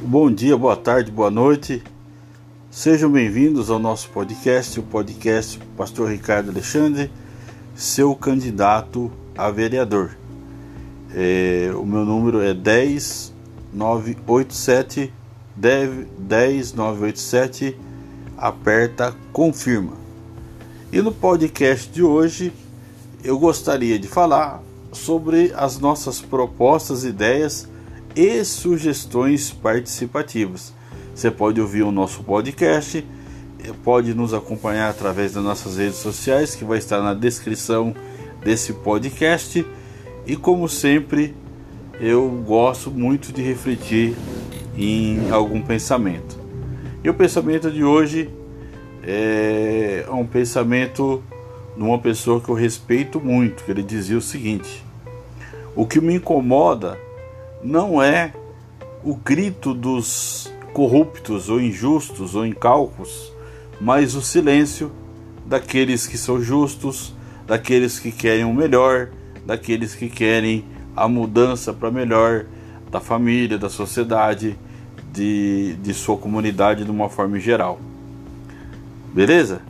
Bom dia, boa tarde, boa noite. Sejam bem-vindos ao nosso podcast, o podcast Pastor Ricardo Alexandre, seu candidato a vereador. É, o meu número é 10987 10987 aperta confirma. E no podcast de hoje eu gostaria de falar sobre as nossas propostas, ideias e sugestões participativas. Você pode ouvir o nosso podcast, eh, pode nos acompanhar através das nossas redes sociais, que vai estar na descrição desse podcast. E como sempre, eu gosto muito de refletir em algum pensamento. E o pensamento de hoje é um pensamento de uma pessoa que eu respeito muito, que ele dizia o seguinte: O que me incomoda não é o grito dos corruptos ou injustos ou incálculos, mas o silêncio daqueles que são justos, daqueles que querem o melhor, daqueles que querem a mudança para melhor da família, da sociedade, de, de sua comunidade de uma forma geral. Beleza?